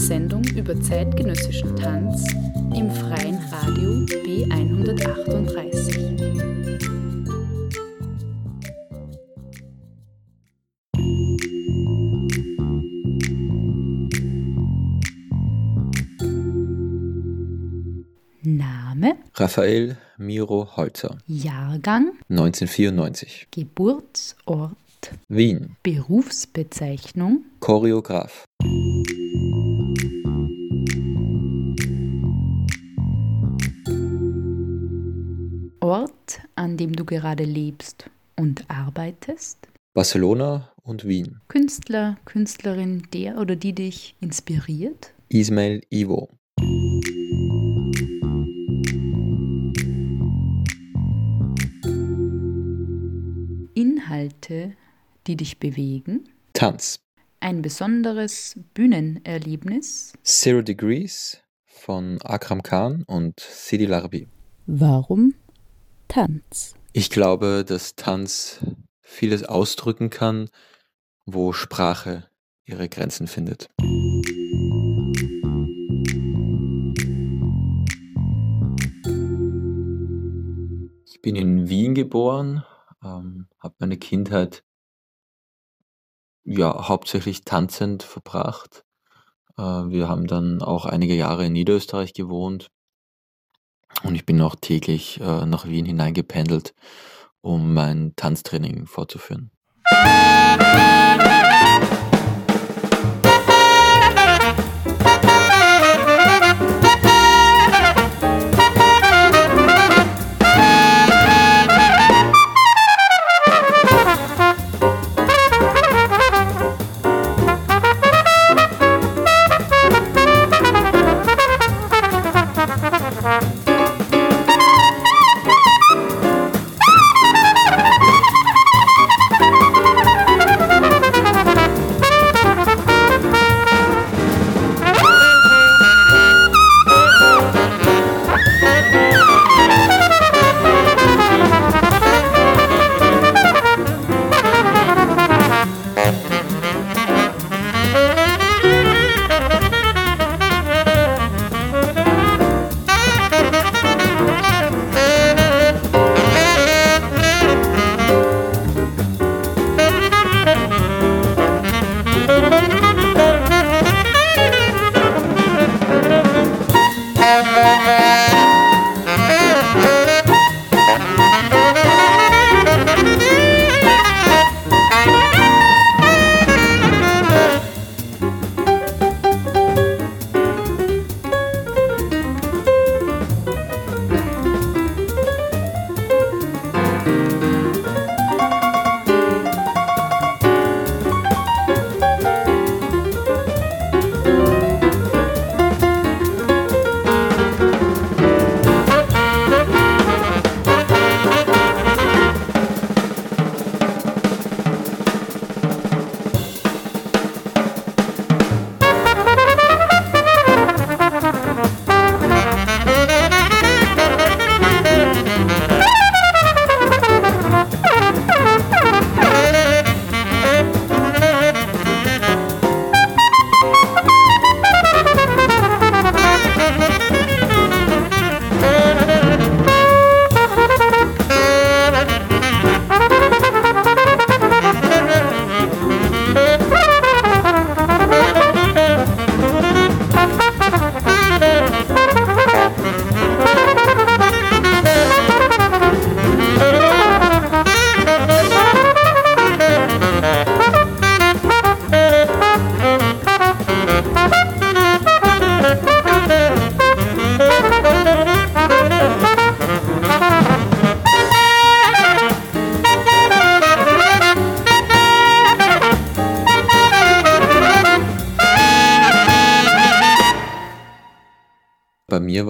Sendung über zeitgenössischen Tanz im freien Radio B138. Name, Raphael Miro Holzer, Jahrgang, 1994, Geburtsort, Wien, Berufsbezeichnung, Choreograf, Ort, an dem du gerade lebst und arbeitest, Barcelona und Wien, Künstler, Künstlerin, der oder die dich inspiriert, Ismail Ivo, Inhalte, die dich bewegen, Tanz, ein besonderes Bühnenerlebnis, Zero Degrees von Akram Khan und Sidi Larbi. warum Tanz? Ich glaube, dass Tanz vieles ausdrücken kann, wo Sprache ihre Grenzen findet. Ich bin in Wien geboren, ähm, habe meine Kindheit ja hauptsächlich tanzend verbracht. Äh, wir haben dann auch einige Jahre in Niederösterreich gewohnt und ich bin auch täglich äh, nach Wien hineingependelt, um mein Tanztraining fortzuführen.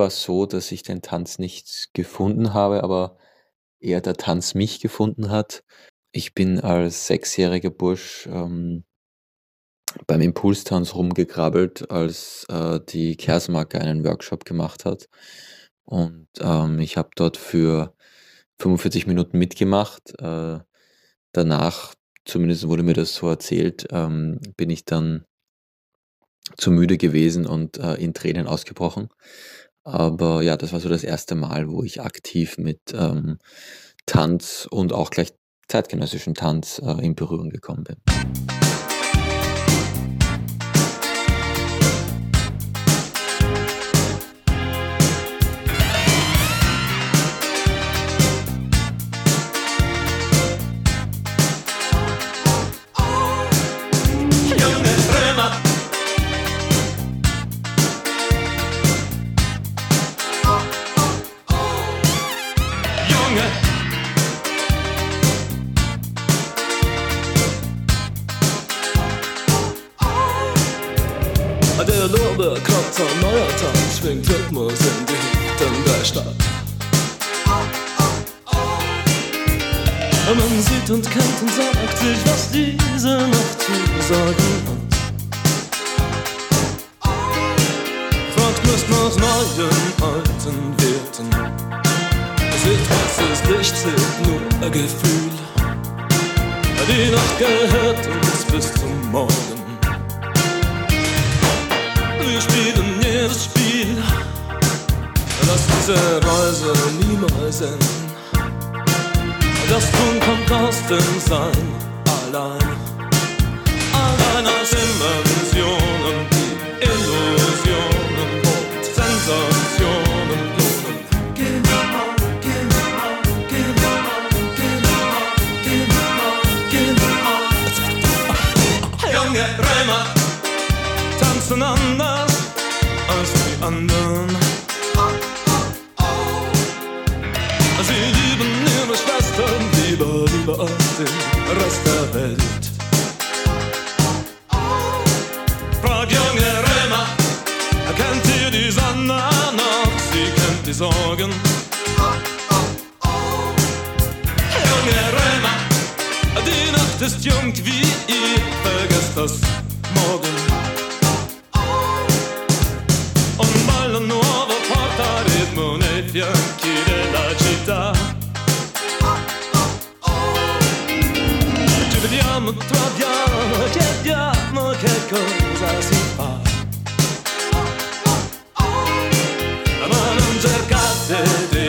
War es so, dass ich den Tanz nicht gefunden habe, aber eher der Tanz mich gefunden hat. Ich bin als sechsjähriger Bursch ähm, beim Impulstanz rumgekrabbelt, als äh, die Kersmarke einen Workshop gemacht hat. Und ähm, ich habe dort für 45 Minuten mitgemacht. Äh, danach, zumindest wurde mir das so erzählt, ähm, bin ich dann zu müde gewesen und äh, in Tränen ausgebrochen. Aber ja, das war so das erste Mal, wo ich aktiv mit ähm, Tanz und auch gleich zeitgenössischen Tanz äh, in Berührung gekommen bin. unbekannter neuer Tag, schwingt Rhythmus in die Hütten der Stadt. Man sieht und kennt und sagt sich, was diese Nacht zu sagen hat. Fragt nicht nach neuen alten Werten. Seht, was es nicht zählt, nur ein Gefühl. Die Nacht gehört uns bis zum Morgen. dass diese Reise niemals endet. Das Tun kommt aus dem Sein allein. Allein als Inventionen, die Illusionen und Sensationen blumen. Genau, genau, genau, genau, genau, genau. Junge Räumer tanzen anders als die anderen. Rest der Welt. Frag junge Römer, kennt ihr die Sonne noch? Sie kennt die Sorgen. Junge Römer, die Nacht ist jung wie ihr, vergesst das morgen. Un ballo nuovo porta ritmo nei fianchi della città. sappiamo tra piano che abbiamo che cosa si fa. Ma non cercate di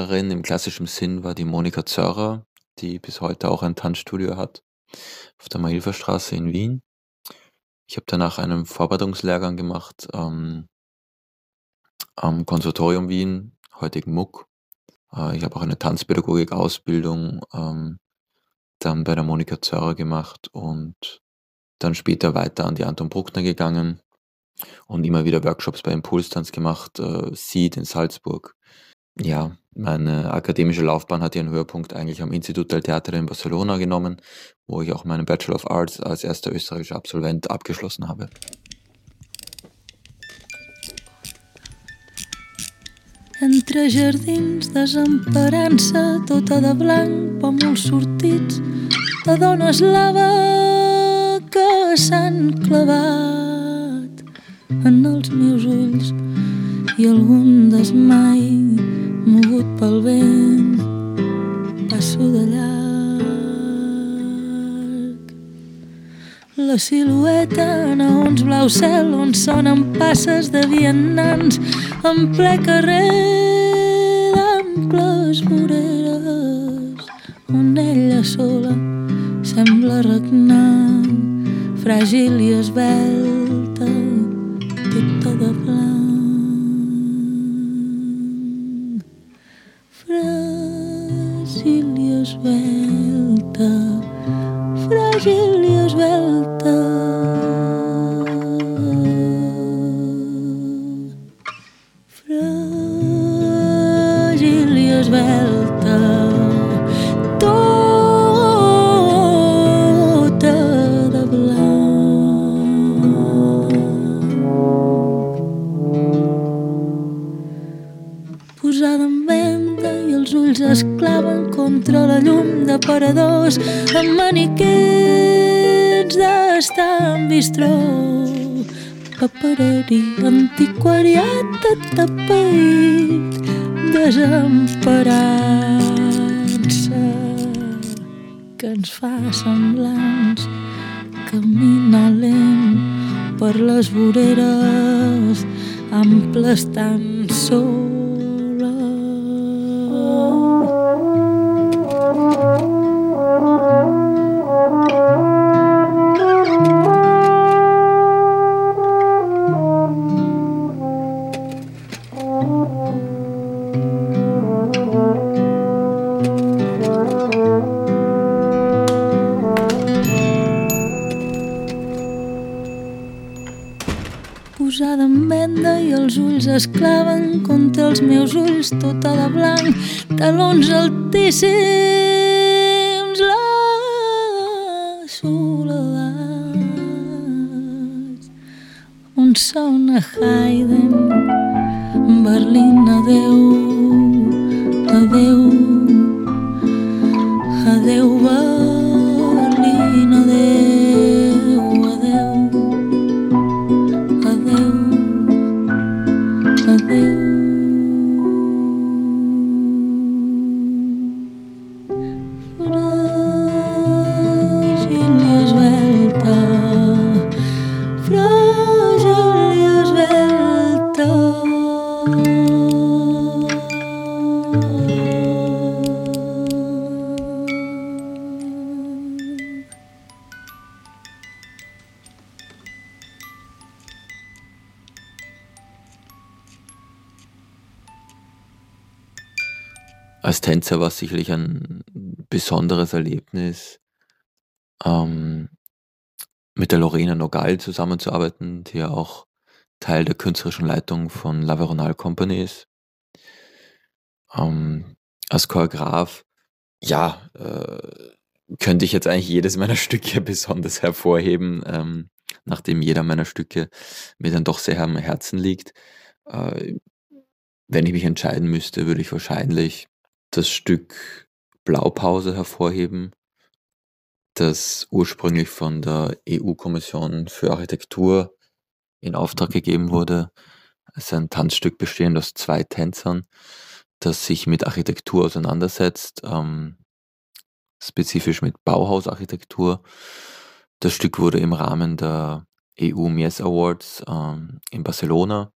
Tanzlehrerin im klassischen Sinn war die Monika Zörrer, die bis heute auch ein Tanzstudio hat auf der Mailferstraße in Wien. Ich habe danach einen Vorbereitungslehrgang gemacht ähm, am Konservatorium Wien, heutigen MUC. Äh, ich habe auch eine Tanzpädagogik-Ausbildung ähm, dann bei der Monika Zörrer gemacht und dann später weiter an die Anton Bruckner gegangen und immer wieder Workshops bei Impulstanz gemacht, äh, Seed in Salzburg. Ja, meine akademische Laufbahn hat ihren Höhepunkt eigentlich am Institut del Teatro in Barcelona genommen, wo ich auch meinen Bachelor of Arts als erster österreichischer Absolvent abgeschlossen habe. Entre jardins desemparant-se tota de blanc, pòmuls sortits de dones lava que s'han clavat en els meus ulls i algun desmai mogut pel vent passo de llarg. La silueta en uns blau cel on sonen passes de vianants en ple carrer d'amples voreres. On ella sola sembla regnar fràgil i esbelta tota de blanc esbelta, frágil y esbelta. Els ulls es claven contra la llum d'aparadors amb maniquets d'estar en bistró. Papereri antiquariat atapeït desemparant-se que ens fa semblants camina lent per les voreres amples tan sols tota de blanc, talons altíssims, Als Tänzer war sicherlich ein besonderes Erlebnis, ähm, mit der Lorena Nogal zusammenzuarbeiten, die ja auch Teil der künstlerischen Leitung von La Veronal Company ist. Ähm, als Choreograf, ja, äh, könnte ich jetzt eigentlich jedes meiner Stücke besonders hervorheben, ähm, nachdem jeder meiner Stücke mir dann doch sehr am Herzen liegt. Äh, wenn ich mich entscheiden müsste, würde ich wahrscheinlich das Stück Blaupause hervorheben, das ursprünglich von der EU-Kommission für Architektur in Auftrag gegeben wurde. Es ist ein Tanzstück bestehend aus zwei Tänzern, das sich mit Architektur auseinandersetzt, ähm, spezifisch mit Bauhausarchitektur. Das Stück wurde im Rahmen der EU Mies Awards ähm, in Barcelona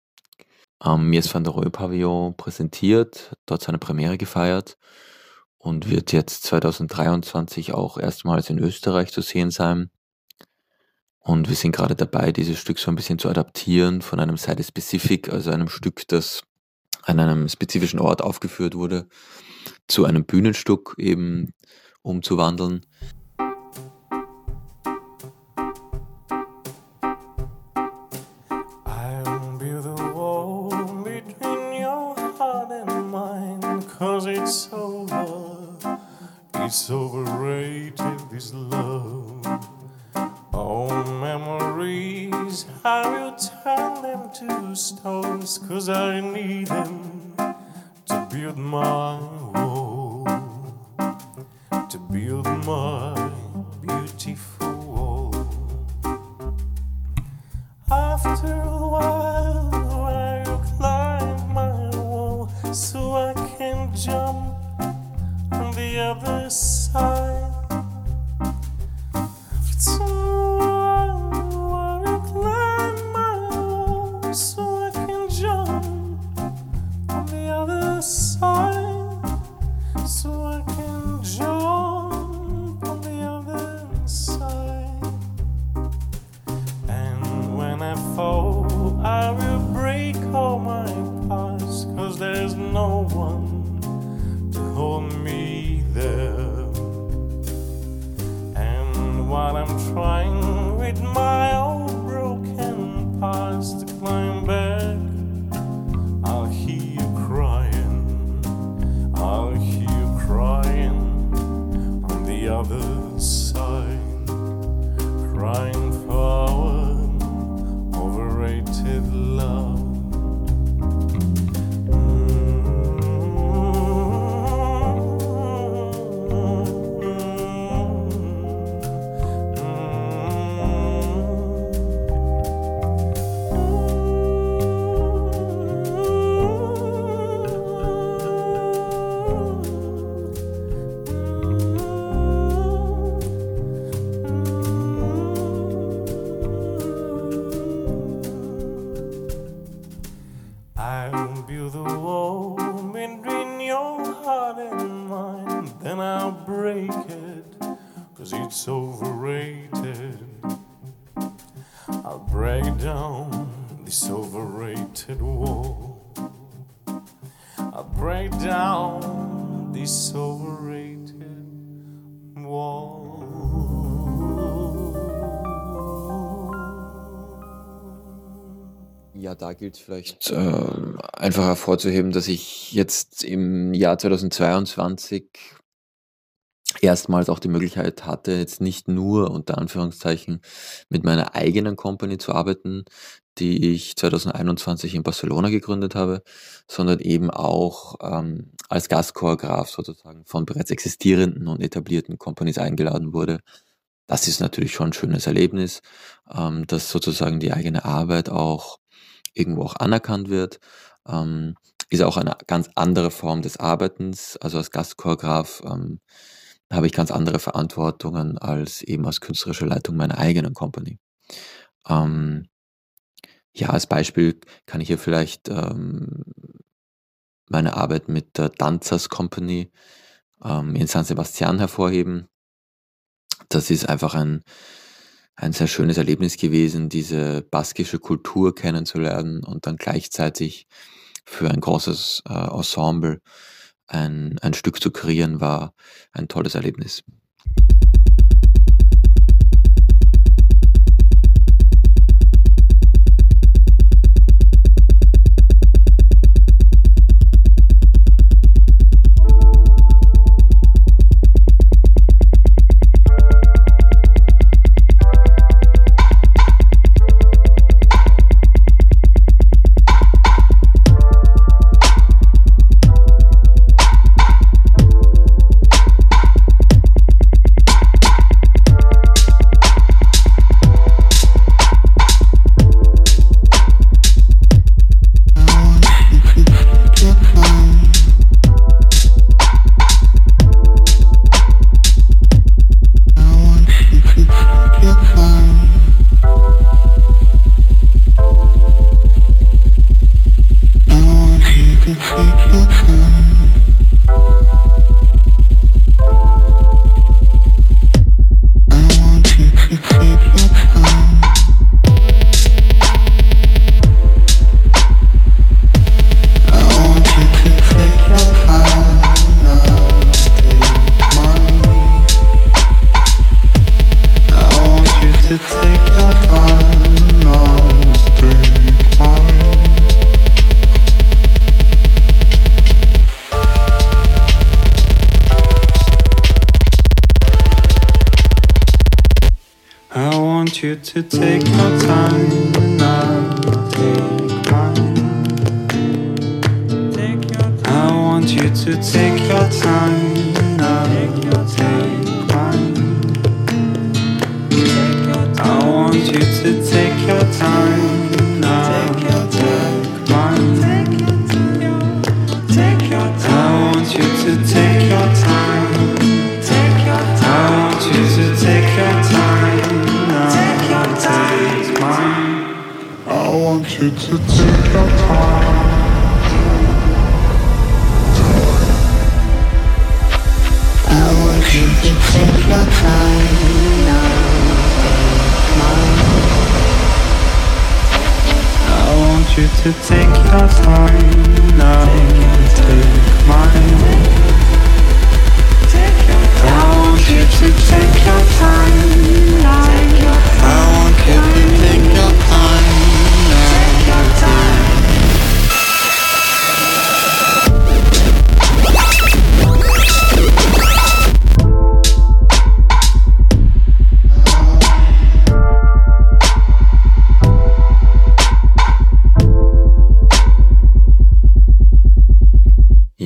am Mies van der Rohe Pavillon präsentiert, dort seine Premiere gefeiert und wird jetzt 2023 auch erstmals in Österreich zu sehen sein. Und wir sind gerade dabei, dieses Stück so ein bisschen zu adaptieren von einem Side Specific, also einem Stück, das an einem spezifischen Ort aufgeführt wurde, zu einem Bühnenstück eben umzuwandeln. While I'm trying with my gilt vielleicht äh, einfach hervorzuheben, dass ich jetzt im Jahr 2022 erstmals auch die Möglichkeit hatte, jetzt nicht nur unter Anführungszeichen mit meiner eigenen Company zu arbeiten, die ich 2021 in Barcelona gegründet habe, sondern eben auch ähm, als Gastchoreograf sozusagen von bereits existierenden und etablierten Companies eingeladen wurde. Das ist natürlich schon ein schönes Erlebnis, ähm, dass sozusagen die eigene Arbeit auch irgendwo auch anerkannt wird. Ähm, ist auch eine ganz andere Form des Arbeitens. Also als Gastchoreograf ähm, habe ich ganz andere Verantwortungen als eben als künstlerische Leitung meiner eigenen Company. Ähm, ja, als Beispiel kann ich hier vielleicht ähm, meine Arbeit mit der Danzers Company ähm, in San Sebastian hervorheben. Das ist einfach ein, ein sehr schönes Erlebnis gewesen, diese baskische Kultur kennenzulernen und dann gleichzeitig für ein großes äh, Ensemble ein, ein Stück zu kreieren, war ein tolles Erlebnis. Want you to take your time. I want you to take your time now. Take mine. I want you to take your time now. Take mine. I want you to take your time now. I want you to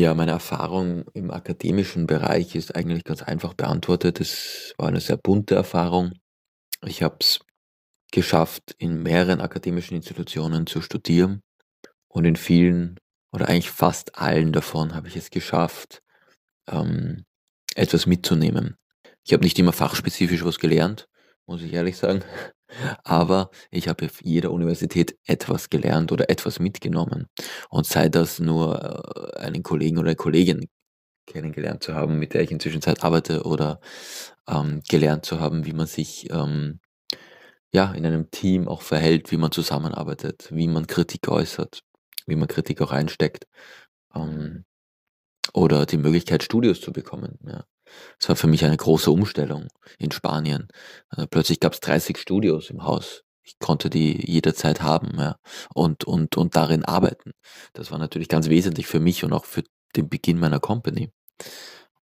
Ja, meine Erfahrung im akademischen Bereich ist eigentlich ganz einfach beantwortet. Es war eine sehr bunte Erfahrung. Ich habe es geschafft, in mehreren akademischen Institutionen zu studieren und in vielen oder eigentlich fast allen davon habe ich es geschafft, ähm, etwas mitzunehmen. Ich habe nicht immer fachspezifisch was gelernt, muss ich ehrlich sagen, aber ich habe auf jeder Universität etwas gelernt oder etwas mitgenommen. Und sei das nur äh, einen Kollegen oder eine Kollegin kennengelernt zu haben, mit der ich inzwischen Zeit arbeite oder ähm, gelernt zu haben, wie man sich ähm, ja, in einem Team auch verhält, wie man zusammenarbeitet, wie man Kritik äußert, wie man Kritik auch einsteckt. Ähm, oder die Möglichkeit, Studios zu bekommen. Ja. Das war für mich eine große Umstellung in Spanien. Äh, plötzlich gab es 30 Studios im Haus. Ich konnte die jederzeit haben ja, und, und, und darin arbeiten. Das war natürlich ganz wesentlich für mich und auch für den Beginn meiner Company.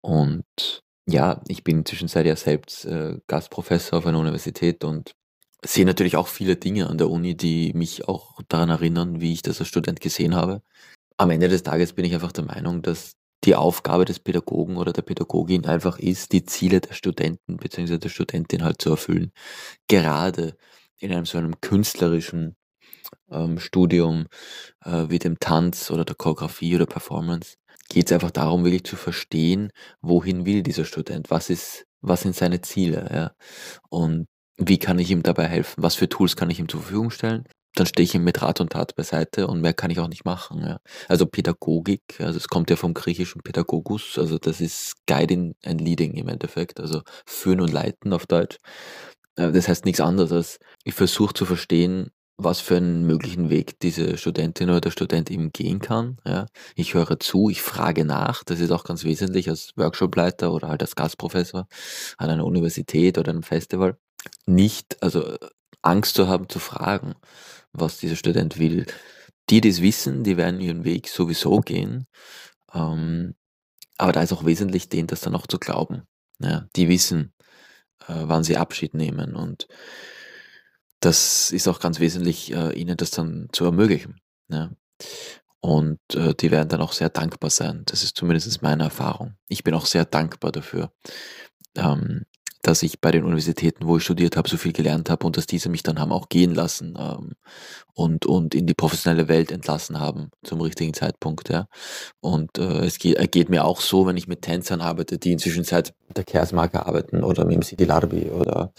Und ja, ich bin zwischenzeit ja selbst äh, Gastprofessor auf einer Universität und sehe natürlich auch viele Dinge an der Uni, die mich auch daran erinnern, wie ich das als Student gesehen habe. Am Ende des Tages bin ich einfach der Meinung, dass die Aufgabe des Pädagogen oder der Pädagogin einfach ist, die Ziele der Studenten bzw. der Studentin halt zu erfüllen. Gerade in einem so einem künstlerischen ähm, Studium äh, wie dem Tanz oder der Choreografie oder Performance geht es einfach darum, wirklich zu verstehen, wohin will dieser Student, was ist, was sind seine Ziele, ja, und wie kann ich ihm dabei helfen, was für Tools kann ich ihm zur Verfügung stellen dann stehe ich ihm mit Rat und Tat beiseite und mehr kann ich auch nicht machen. Ja. Also Pädagogik, also es kommt ja vom griechischen Pädagogus, also das ist Guiding and Leading im Endeffekt, also führen und leiten auf Deutsch. Äh, Das heißt nichts anderes als, ich versuche zu verstehen, was für einen möglichen Weg diese Studentin oder der Student eben gehen kann. Ja. Ich höre zu, ich frage nach, das ist auch ganz wesentlich als Workshopleiter oder halt als Gastprofessor an einer Universität oder einem Festival. Nicht, also Angst zu haben zu fragen, was dieser Student will. Die, die es wissen, die werden ihren Weg sowieso gehen. Ähm, aber da ist auch wesentlich, denen das dann auch zu glauben. Ja, die wissen, äh, wann sie Abschied nehmen und das ist auch ganz wesentlich, äh, ihnen das dann zu ermöglichen. Ja. Und äh, die werden dann auch sehr dankbar sein. Das ist zumindest meine Erfahrung. Ich bin auch sehr dankbar dafür, ähm, dass ich bei den Universitäten, wo ich studiert habe, so viel gelernt habe und dass diese mich dann haben auch gehen lassen ähm, und, und in die professionelle Welt entlassen haben zum richtigen Zeitpunkt. Ja. Und äh, es geht, geht mir auch so, wenn ich mit Tänzern arbeite, die inzwischen seit der Kersmarke arbeiten oder mit dem Sidi Larbi oder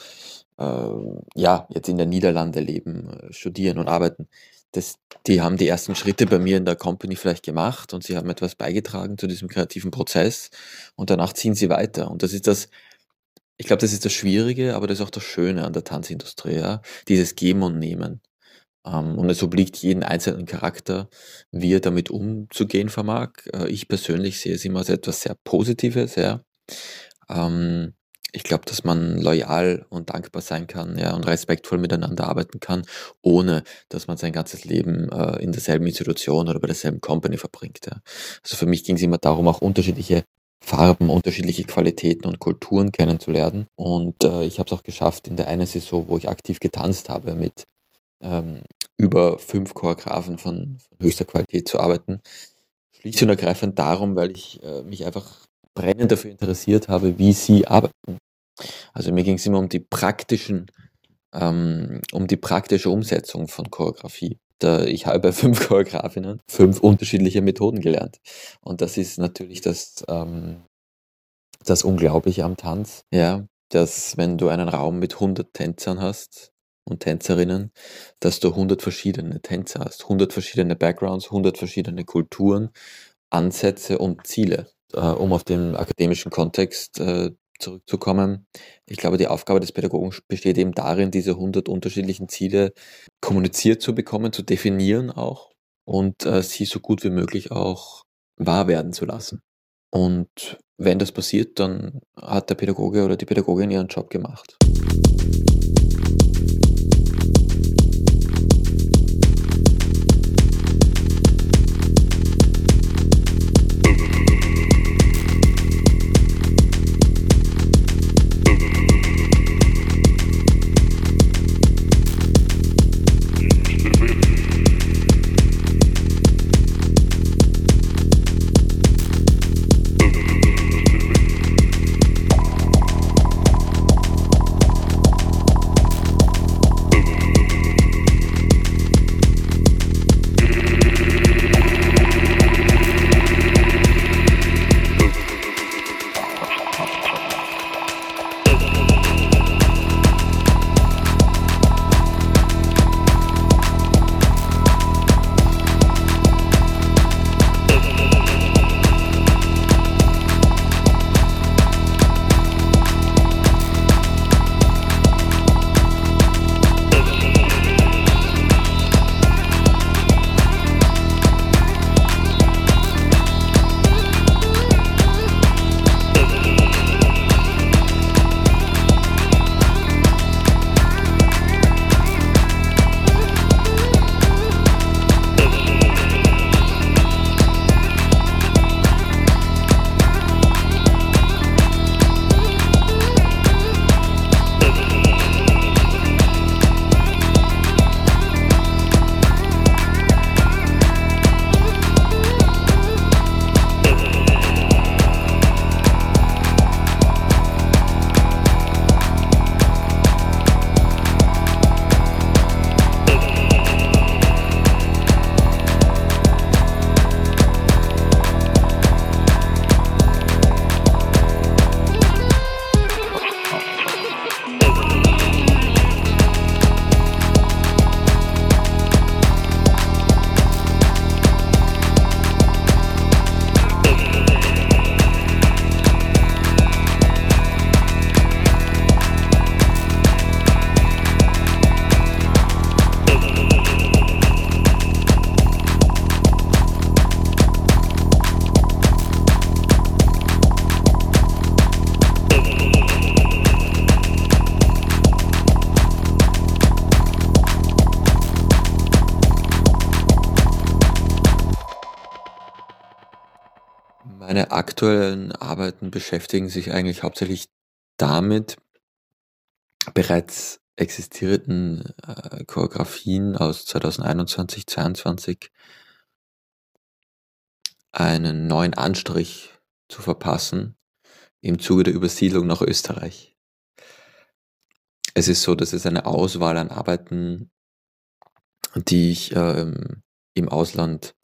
äh, ja, jetzt in der Niederlande leben, äh, studieren und arbeiten. Das, die haben die ersten Schritte bei mir in der Company vielleicht gemacht und sie haben etwas beigetragen zu diesem kreativen Prozess und danach ziehen sie weiter. Und das ist das, ich glaube, das ist das Schwierige, aber das ist auch das Schöne an der Tanzindustrie, ja? dieses Geben und Nehmen. Ähm, und es obliegt jeden einzelnen Charakter, wie er damit umzugehen vermag. Äh, ich persönlich sehe es immer als etwas sehr Positives, ja. Ähm, ich glaube, dass man loyal und dankbar sein kann, ja, und respektvoll miteinander arbeiten kann, ohne dass man sein ganzes Leben äh, in derselben Institution oder bei derselben Company verbringt. Ja. Also für mich ging es immer darum, auch unterschiedliche Farben, unterschiedliche Qualitäten und Kulturen kennenzulernen. Und äh, ich habe es auch geschafft, in der einen Saison, wo ich aktiv getanzt habe, mit ähm, über fünf Choreografen von, von höchster Qualität zu arbeiten. Schlicht und ergreifend darum, weil ich äh, mich einfach brennend dafür interessiert habe, wie sie arbeiten. Also mir ging es immer um die praktischen, ähm, um die praktische Umsetzung von Choreografie. Da, ich habe bei fünf Choreografinnen fünf unterschiedliche Methoden gelernt. Und das ist natürlich das, ähm, das Unglaubliche am Tanz, ja, dass wenn du einen Raum mit 100 Tänzern hast und Tänzerinnen, dass du 100 verschiedene Tänzer hast, 100 verschiedene Backgrounds, 100 verschiedene Kulturen, Ansätze und Ziele. Äh, um auf den akademischen Kontext äh, zurückzukommen. Ich glaube, die Aufgabe des Pädagogen besteht eben darin, diese 100 unterschiedlichen Ziele kommuniziert zu bekommen, zu definieren auch und äh, sie so gut wie möglich auch wahr werden zu lassen. Und wenn das passiert, dann hat der Pädagoge oder die Pädagogin ihren Job gemacht. Aktuellen Arbeiten beschäftigen sich eigentlich hauptsächlich damit, bereits existierenden äh, Choreografien aus 2021, 2022 einen neuen Anstrich zu verpassen im Zuge der Übersiedlung nach Österreich. Es ist so, dass es eine Auswahl an Arbeiten, die ich ähm, im Ausland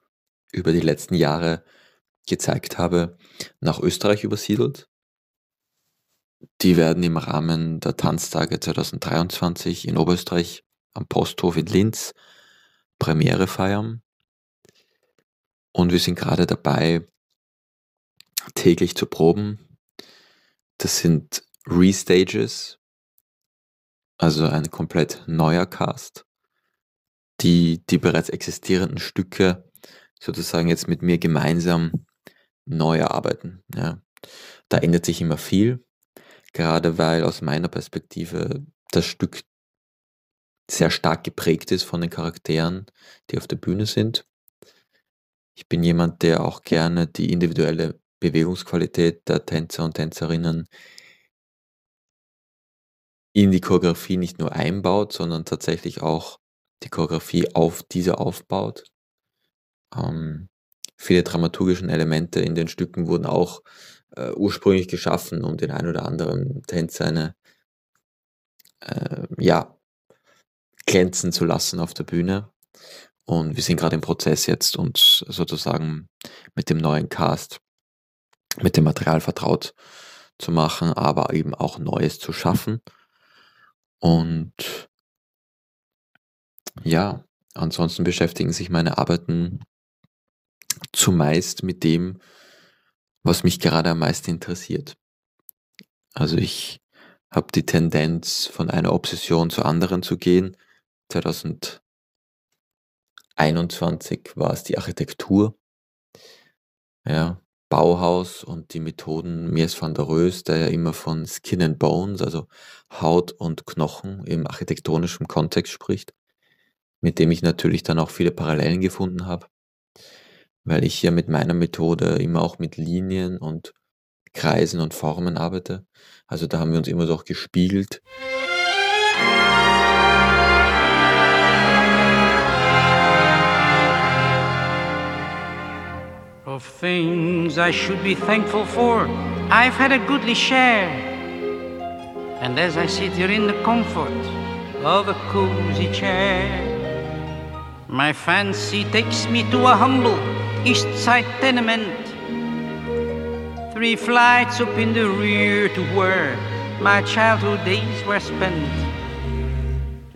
über die letzten Jahre gezeigt habe, nach Österreich übersiedelt. Die werden im Rahmen der Tanztage 2023 in Oberösterreich am Posthof in Linz Premiere feiern. Und wir sind gerade dabei, täglich zu proben. Das sind Restages, also ein komplett neuer Cast, die die bereits existierenden Stücke sozusagen jetzt mit mir gemeinsam neu erarbeiten. Ja. Da ändert sich immer viel, gerade weil aus meiner Perspektive das Stück sehr stark geprägt ist von den Charakteren, die auf der Bühne sind. Ich bin jemand, der auch gerne die individuelle Bewegungsqualität der Tänzer und Tänzerinnen in die Choreografie nicht nur einbaut, sondern tatsächlich auch die Choreografie auf diese aufbaut. Ähm, viele dramaturgischen Elemente in den Stücken wurden auch äh, ursprünglich geschaffen, um den ein oder anderen Tänzer eine, äh, ja, glänzen zu lassen auf der Bühne. Und wir sind gerade im Prozess jetzt, uns sozusagen mit dem neuen Cast, mit dem Material vertraut zu machen, aber eben auch Neues zu schaffen. Und ja, ansonsten beschäftigen sich meine Arbeiten zumeist mit dem, was mich gerade am meisten interessiert. Also ich habe die Tendenz, von einer Obsession zur anderen zu gehen. 2021 war es die Architektur. Ja, Bauhaus und die Methoden Mies van der Rohe, der ja immer von Skin and Bones, also Haut und Knochen im architektonischen Kontext spricht, mit dem ich natürlich dann auch viele Parallelen gefunden habe, weil ich ja mit meiner Methode immer auch mit Linien und Kreisen und Formen arbeite. Also da haben wir uns immer doch gespiegelt. Of things I should be thankful for, I've had a goodly share. And as I sit here in the comfort of a cozy chair, my fancy takes me to a humble east side tenement. Three flights up in the rear to where my childhood days were spent.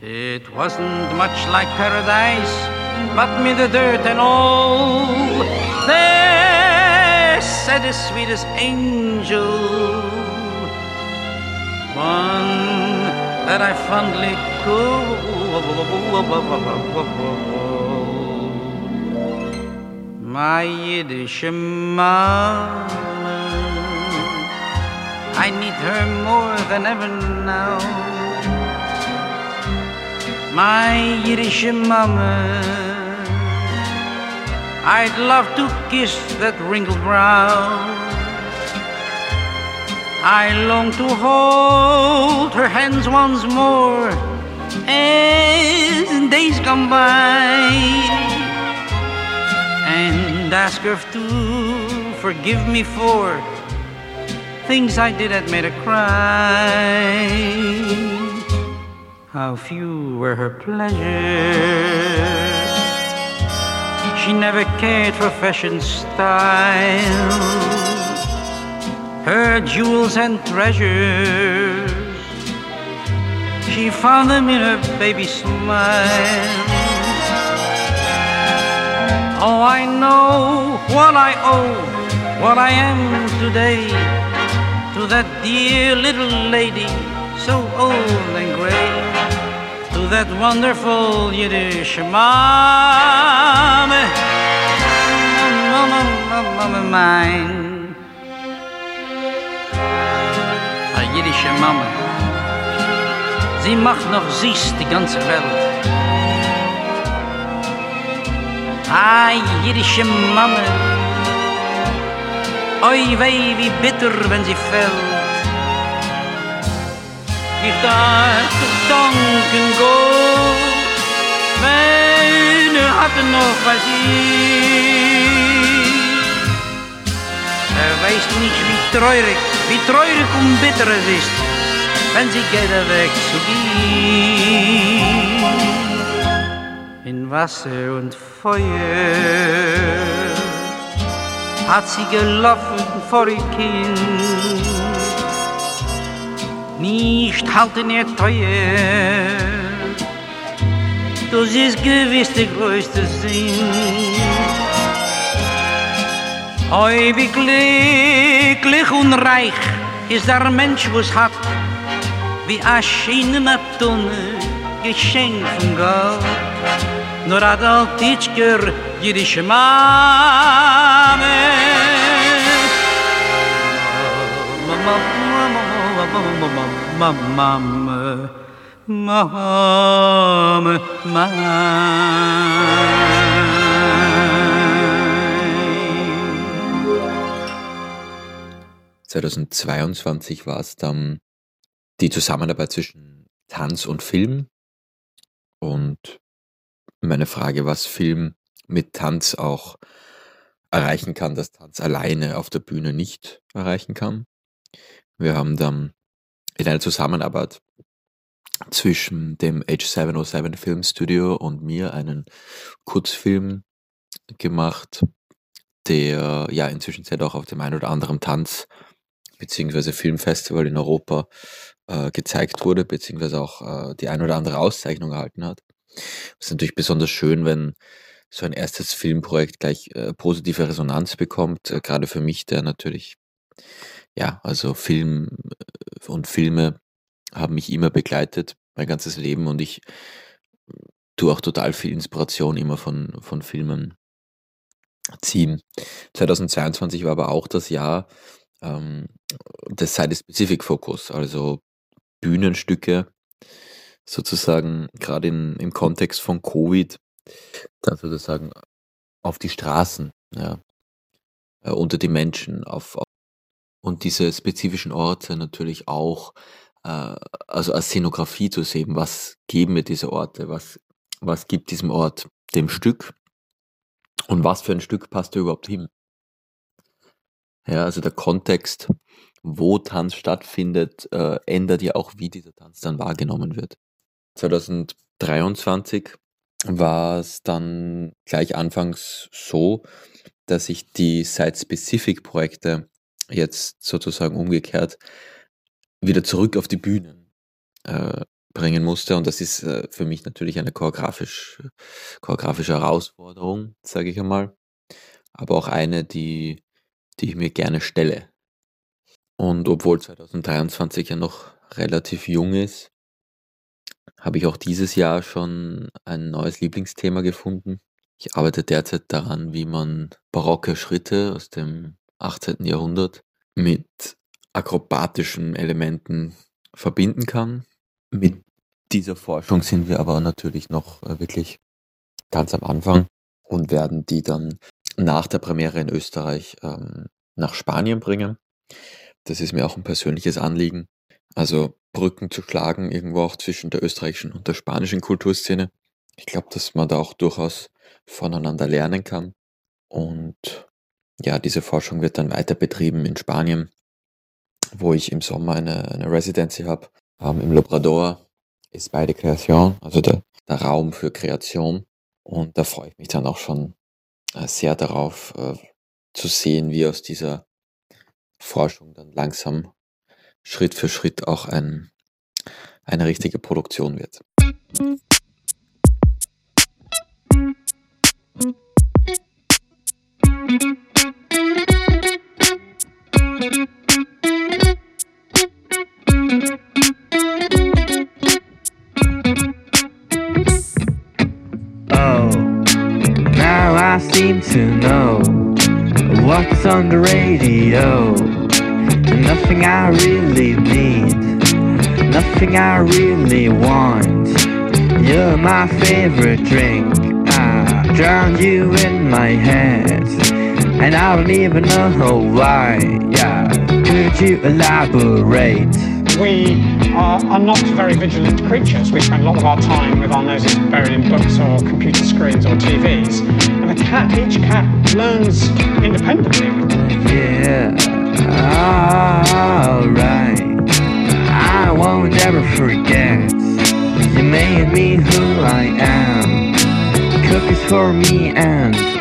It wasn't much like paradise, but me the dirt and all. There said the sweetest angel, one that I fondly call my Yiddish mama. I need her more than ever now. My Yiddish mama. I'd love to kiss that wrinkled brow. I long to hold her hands once more as days come by and ask her to forgive me for things I did that made her cry. How few were her pleasures. She never cared for fashion style. Her jewels and treasures, she found them in her baby smile. Oh, I know what I owe, what I am today to that dear little lady, so old and gray, to that wonderful Yiddish mama, mama, mama, mama mine, a jiddische Mama. Sie macht noch süß die ganze Welt. Ah, jiddische Mama, oi weh, wie bitter, wenn sie fällt. Ich darf danken Gott, wenn er hatte noch was ich. Er weiß nicht, wie treurig, wie treurig und bitter es ist, wenn sie geht er weg zu gehen. In Wasser und Feuer hat sie gelaufen vor ihr Kind. Nicht halten ihr teuer, das ist gewiss der größte Sinn. Oi, wie glücklich und reich ist der Mensch, was hat, wie a schöne Matone, Geschenk von Gott. Nur hat altitschker jüdische Mame. Mama, mama, mama, mama, mama, mama, mama. 2022 war es dann die Zusammenarbeit zwischen Tanz und Film. Und meine Frage, was Film mit Tanz auch erreichen kann, dass Tanz alleine auf der Bühne nicht erreichen kann. Wir haben dann in einer Zusammenarbeit zwischen dem H707 Filmstudio und mir einen Kurzfilm gemacht, der ja inzwischen auch auf dem einen oder anderen Tanz- bzw. Filmfestival in Europa äh, gezeigt wurde, beziehungsweise auch äh, die ein oder andere Auszeichnung erhalten hat. Es ist natürlich besonders schön, wenn so ein erstes Filmprojekt gleich äh, positive Resonanz bekommt, äh, gerade für mich, der natürlich, ja, also Film äh, und Filme haben mich immer begleitet, mein ganzes Leben und ich tue auch total viel Inspiration immer von, von Filmen ziehen. 2022 war aber auch das Jahr ähm, des Site-Specific Focus, also Bühnenstücke sozusagen gerade im Kontext von Covid dann sozusagen auf die Straßen, ja, äh, unter die Menschen, auf, auf und diese spezifischen Orte natürlich auch, äh, also als Szenografie zu sehen, was geben mir diese Orte, was, was gibt diesem Ort dem Stück und was für ein Stück passt da überhaupt hin. Ja, also der Kontext, wo Tanz stattfindet, äh, ändert ja auch, wie dieser Tanz dann wahrgenommen wird. 2023 war es dann gleich anfangs so, dass ich die Site-Specific-Projekte jetzt sozusagen umgekehrt wieder zurück auf die Bühnen äh, bringen musste. Und das ist äh, für mich natürlich eine choreografisch, choreografische Herausforderung, sage ich einmal. Aber auch eine, die, die ich mir gerne stelle. Und obwohl 2023 ja noch relativ jung ist, habe ich auch dieses Jahr schon ein neues Lieblingsthema gefunden. Ich arbeite derzeit daran, wie man barocke Schritte aus dem 18. Jahrhundert mit akrobatischen Elementen verbinden kann. Mit dieser Forschung sind wir aber natürlich noch äh, wirklich ganz am Anfang und werden die dann nach der Premiere in Österreich ähm, nach Spanien bringen. Das ist mir auch ein persönliches Anliegen. Also Brücken zu schlagen, irgendwo auch zwischen der österreichischen und der spanischen Kulturszene. Ich glaube, dass man da auch durchaus voneinander lernen kann. Und ja, diese Forschung wird dann weiter betrieben in Spanien, wo ich im Sommer eine, eine Residency habe. Ähm, Im Labrador ist bei der Kreation, also der, der Raum für Kreation. Und da freue ich mich dann auch schon äh, sehr darauf äh, zu sehen, wie aus dieser Forschung dann langsam Schritt für Schritt auch ein, eine richtige Produktion wird. Oh, seem to know what's on the radio. Nothing I really need, nothing I really want. You're my favorite drink. I drown you in my head, and I don't even know why. Yeah, could you elaborate? we are, are not very vigilant creatures. We spend a lot of our time with our noses buried in books or computer screens or TVs. And a cat, each cat learns independently. Yeah, alright. I won't ever forget. You made me who I am. Cookies for me and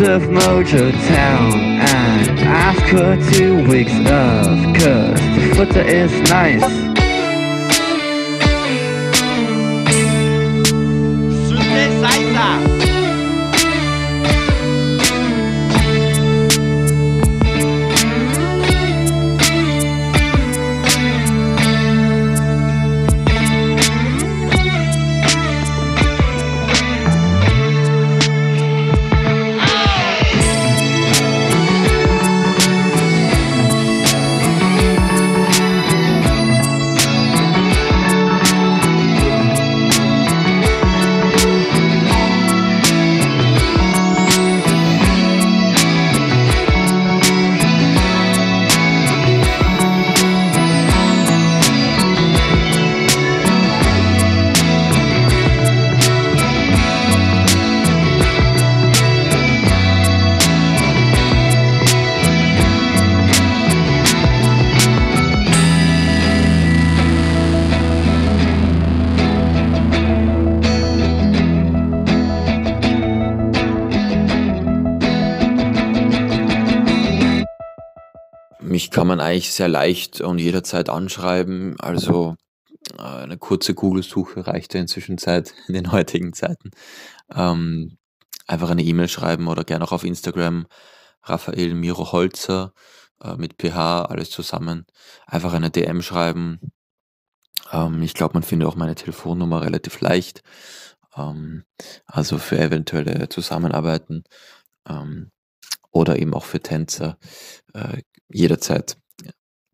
of Mojo Town and ask her two weeks of cause the footer is nice. Man eigentlich sehr leicht und jederzeit anschreiben. Also äh, eine kurze Google-Suche reicht ja inzwischen Zeit in den heutigen Zeiten. Ähm, einfach eine E-Mail schreiben oder gerne auch auf Instagram Raphael Miro Holzer äh, mit PH, alles zusammen. Einfach eine DM schreiben. Ähm, ich glaube, man findet auch meine Telefonnummer relativ leicht. Ähm, also für eventuelle Zusammenarbeiten ähm, oder eben auch für Tänzer äh, jederzeit.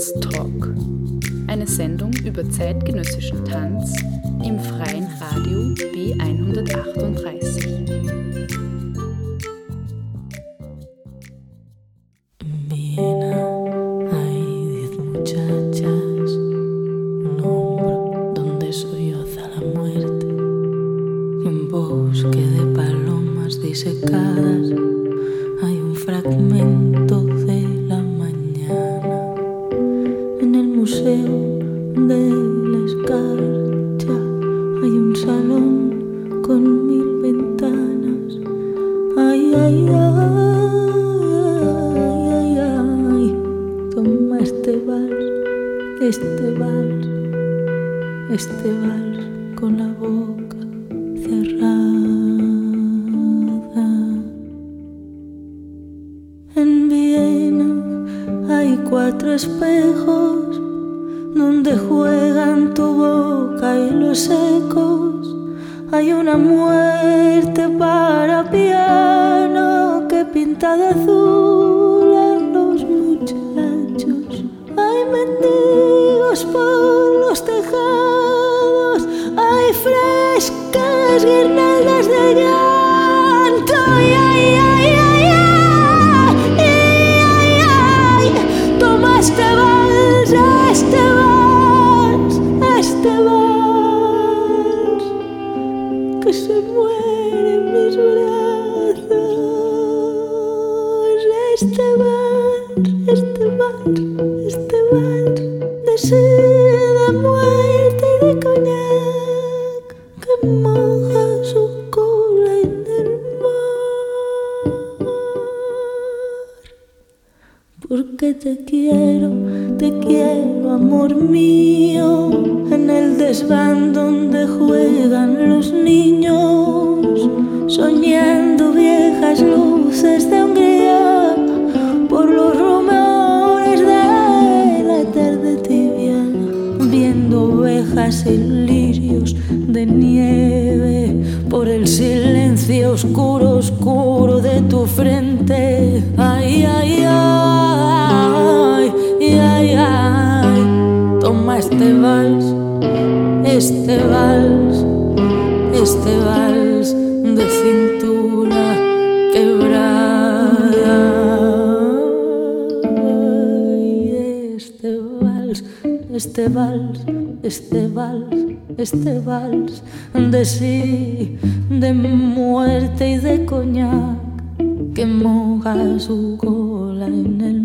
Tanztalk. Eine Sendung über zeitgenössischen Tanz im freien Radio B138. Muerte para piano que pinta de azul a los muchachos. Hay mendigos por los tejados, hay frescas guirnaldas de llanto. En el desván donde juegan los niños, soñando viejas luces de Hungría por los rumores de la tarde tibia, viendo ovejas y lirios de nieve por el silencio oscuro, oscuro de tu frente. este vals, este vals, este vals de cintura quebrada. Y este vals, este vals, este vals, este vals de sí, de muerte y de coñac que moja su cola en el